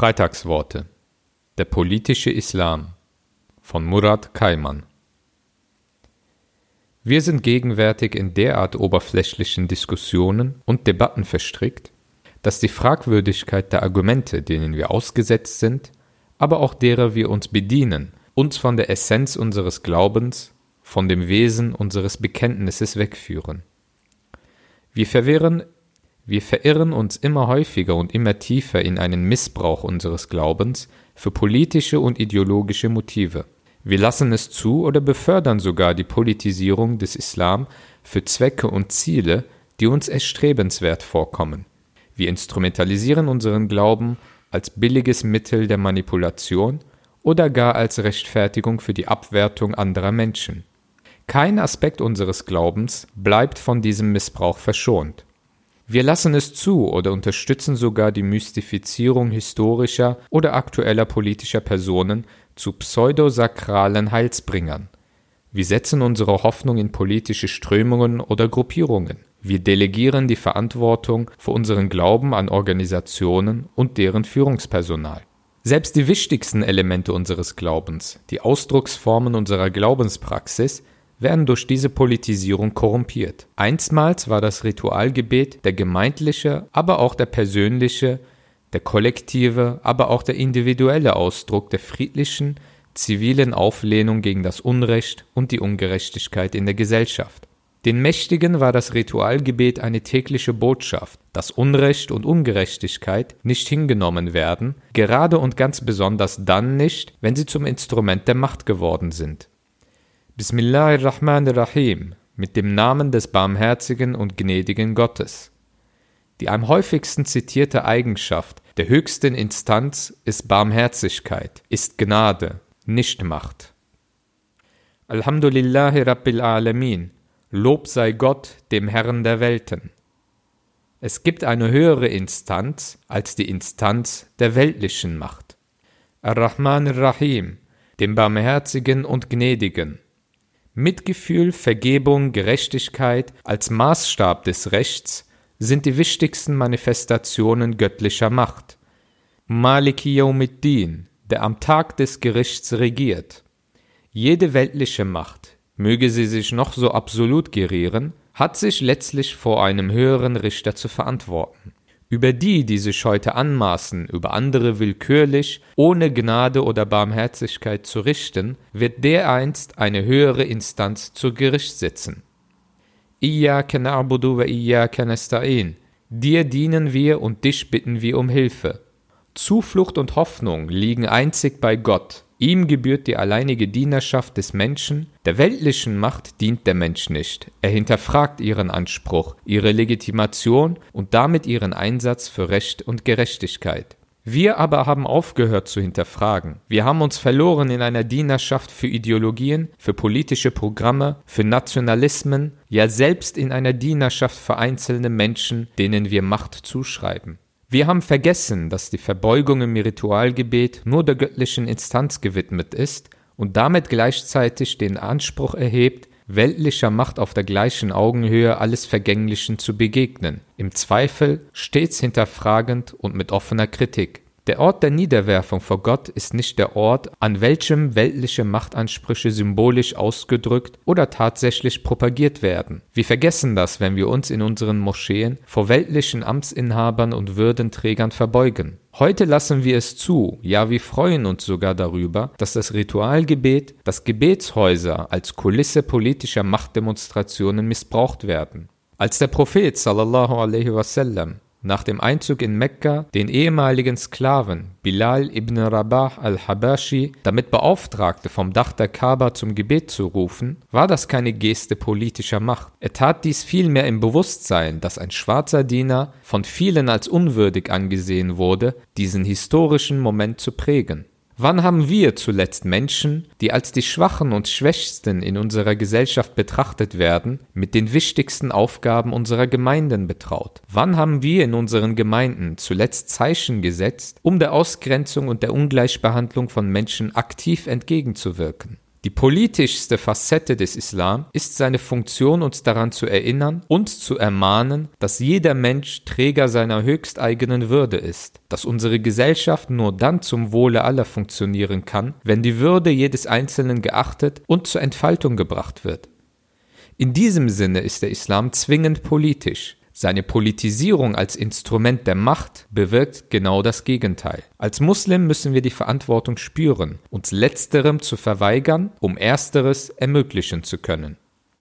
Freitagsworte Der politische Islam von Murat Kaiman Wir sind gegenwärtig in derart oberflächlichen Diskussionen und Debatten verstrickt, dass die Fragwürdigkeit der Argumente, denen wir ausgesetzt sind, aber auch derer wir uns bedienen, uns von der Essenz unseres Glaubens, von dem Wesen unseres Bekenntnisses wegführen. Wir verwirren wir verirren uns immer häufiger und immer tiefer in einen Missbrauch unseres Glaubens für politische und ideologische Motive. Wir lassen es zu oder befördern sogar die Politisierung des Islam für Zwecke und Ziele, die uns erstrebenswert vorkommen. Wir instrumentalisieren unseren Glauben als billiges Mittel der Manipulation oder gar als Rechtfertigung für die Abwertung anderer Menschen. Kein Aspekt unseres Glaubens bleibt von diesem Missbrauch verschont. Wir lassen es zu oder unterstützen sogar die Mystifizierung historischer oder aktueller politischer Personen zu pseudosakralen Heilsbringern. Wir setzen unsere Hoffnung in politische Strömungen oder Gruppierungen. Wir delegieren die Verantwortung für unseren Glauben an Organisationen und deren Führungspersonal. Selbst die wichtigsten Elemente unseres Glaubens, die Ausdrucksformen unserer Glaubenspraxis, werden durch diese Politisierung korrumpiert. Einstmals war das Ritualgebet der gemeindliche, aber auch der persönliche, der kollektive, aber auch der individuelle Ausdruck der friedlichen, zivilen Auflehnung gegen das Unrecht und die Ungerechtigkeit in der Gesellschaft. Den Mächtigen war das Ritualgebet eine tägliche Botschaft, dass Unrecht und Ungerechtigkeit nicht hingenommen werden, gerade und ganz besonders dann nicht, wenn sie zum Instrument der Macht geworden sind. Bismillahirrahmanirrahim mit dem Namen des barmherzigen und gnädigen Gottes. Die am häufigsten zitierte Eigenschaft der höchsten Instanz ist Barmherzigkeit, ist Gnade, nicht Macht. Alhamdulillahi Rabbil Alamin, Lob sei Gott, dem Herrn der Welten. Es gibt eine höhere Instanz als die Instanz der weltlichen Macht. Ar-Rahman Rahim, dem Barmherzigen und Gnädigen. Mitgefühl, Vergebung, Gerechtigkeit als Maßstab des Rechts sind die wichtigsten Manifestationen göttlicher Macht. Maliki Yawmiddin, der am Tag des Gerichts regiert. Jede weltliche Macht, möge sie sich noch so absolut gerieren, hat sich letztlich vor einem höheren Richter zu verantworten. Über die, die sich heute anmaßen, über andere willkürlich, ohne Gnade oder Barmherzigkeit zu richten, wird dereinst eine höhere Instanz zu Gericht sitzen. Iyyaka na'budu wa iyyaka nasta'in. Dir dienen wir und dich bitten wir um Hilfe. Zuflucht und Hoffnung liegen einzig bei Gott, Ihm gebührt die alleinige Dienerschaft des Menschen, der weltlichen Macht dient der Mensch nicht. Er hinterfragt ihren Anspruch, ihre Legitimation und damit ihren Einsatz für Recht und Gerechtigkeit. Wir aber haben aufgehört zu hinterfragen. Wir haben uns verloren in einer Dienerschaft für Ideologien, für politische Programme, für Nationalismen, ja selbst in einer Dienerschaft für einzelne Menschen, denen wir Macht zuschreiben. Wir haben vergessen, dass die Verbeugung im Ritualgebet nur der göttlichen Instanz gewidmet ist und damit gleichzeitig den Anspruch erhebt, weltlicher Macht auf der gleichen Augenhöhe alles Vergänglichen zu begegnen, im Zweifel stets hinterfragend und mit offener Kritik. Der Ort der Niederwerfung vor Gott ist nicht der Ort, an welchem weltliche Machtansprüche symbolisch ausgedrückt oder tatsächlich propagiert werden. Wir vergessen das, wenn wir uns in unseren Moscheen vor weltlichen Amtsinhabern und Würdenträgern verbeugen. Heute lassen wir es zu, ja wir freuen uns sogar darüber, dass das Ritualgebet, das Gebetshäuser als Kulisse politischer Machtdemonstrationen missbraucht werden. Als der Prophet sallallahu alaihi wasallam nach dem Einzug in Mekka den ehemaligen Sklaven Bilal ibn Rabah al-Habashi damit beauftragte, vom Dach der Kaaba zum Gebet zu rufen, war das keine Geste politischer Macht. Er tat dies vielmehr im Bewusstsein, dass ein schwarzer Diener von vielen als unwürdig angesehen wurde, diesen historischen Moment zu prägen. Wann haben wir zuletzt Menschen, die als die Schwachen und Schwächsten in unserer Gesellschaft betrachtet werden, mit den wichtigsten Aufgaben unserer Gemeinden betraut? Wann haben wir in unseren Gemeinden zuletzt Zeichen gesetzt, um der Ausgrenzung und der Ungleichbehandlung von Menschen aktiv entgegenzuwirken? Die politischste Facette des Islam ist seine Funktion, uns daran zu erinnern und zu ermahnen, dass jeder Mensch Träger seiner höchsteigenen Würde ist, dass unsere Gesellschaft nur dann zum Wohle aller funktionieren kann, wenn die Würde jedes Einzelnen geachtet und zur Entfaltung gebracht wird. In diesem Sinne ist der Islam zwingend politisch, seine Politisierung als Instrument der Macht bewirkt genau das Gegenteil. Als Muslim müssen wir die Verantwortung spüren, uns letzterem zu verweigern, um ersteres ermöglichen zu können.